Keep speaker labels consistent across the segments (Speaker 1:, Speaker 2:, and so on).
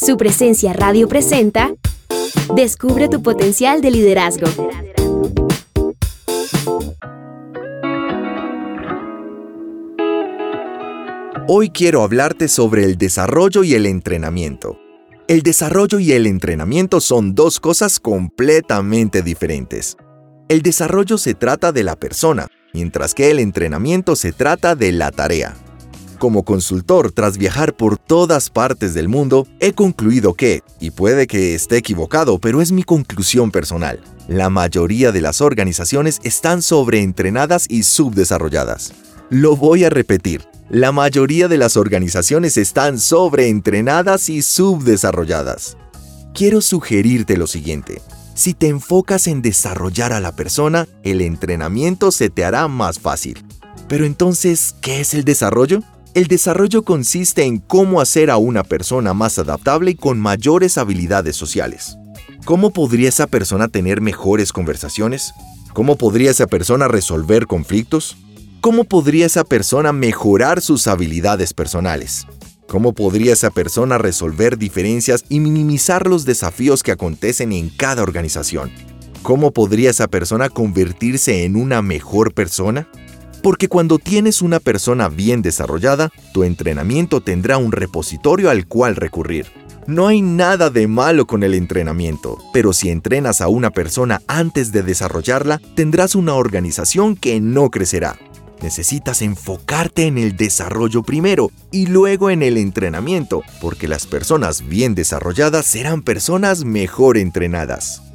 Speaker 1: Su presencia radio presenta Descubre tu potencial de liderazgo.
Speaker 2: Hoy quiero hablarte sobre el desarrollo y el entrenamiento. El desarrollo y el entrenamiento son dos cosas completamente diferentes. El desarrollo se trata de la persona, mientras que el entrenamiento se trata de la tarea. Como consultor, tras viajar por todas partes del mundo, he concluido que, y puede que esté equivocado, pero es mi conclusión personal, la mayoría de las organizaciones están sobreentrenadas y subdesarrolladas. Lo voy a repetir, la mayoría de las organizaciones están sobreentrenadas y subdesarrolladas. Quiero sugerirte lo siguiente. Si te enfocas en desarrollar a la persona, el entrenamiento se te hará más fácil. Pero entonces, ¿qué es el desarrollo? El desarrollo consiste en cómo hacer a una persona más adaptable y con mayores habilidades sociales. ¿Cómo podría esa persona tener mejores conversaciones? ¿Cómo podría esa persona resolver conflictos? ¿Cómo podría esa persona mejorar sus habilidades personales? ¿Cómo podría esa persona resolver diferencias y minimizar los desafíos que acontecen en cada organización? ¿Cómo podría esa persona convertirse en una mejor persona? Porque cuando tienes una persona bien desarrollada, tu entrenamiento tendrá un repositorio al cual recurrir. No hay nada de malo con el entrenamiento, pero si entrenas a una persona antes de desarrollarla, tendrás una organización que no crecerá. Necesitas enfocarte en el desarrollo primero y luego en el entrenamiento, porque las personas bien desarrolladas serán personas mejor entrenadas.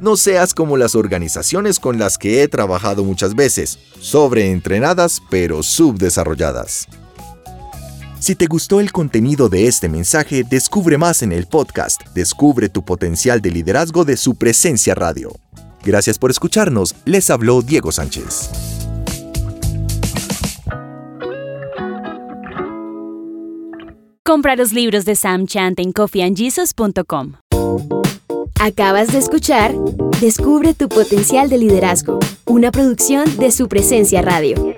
Speaker 2: No seas como las organizaciones con las que he trabajado muchas veces, sobreentrenadas pero subdesarrolladas. Si te gustó el contenido de este mensaje, descubre más en el podcast Descubre tu potencial de liderazgo de su presencia radio. Gracias por escucharnos, les habló Diego Sánchez.
Speaker 1: Compra los libros de Sam Chant en coffeeandjesus.com. Acabas de escuchar Descubre tu potencial de liderazgo, una producción de su presencia radio.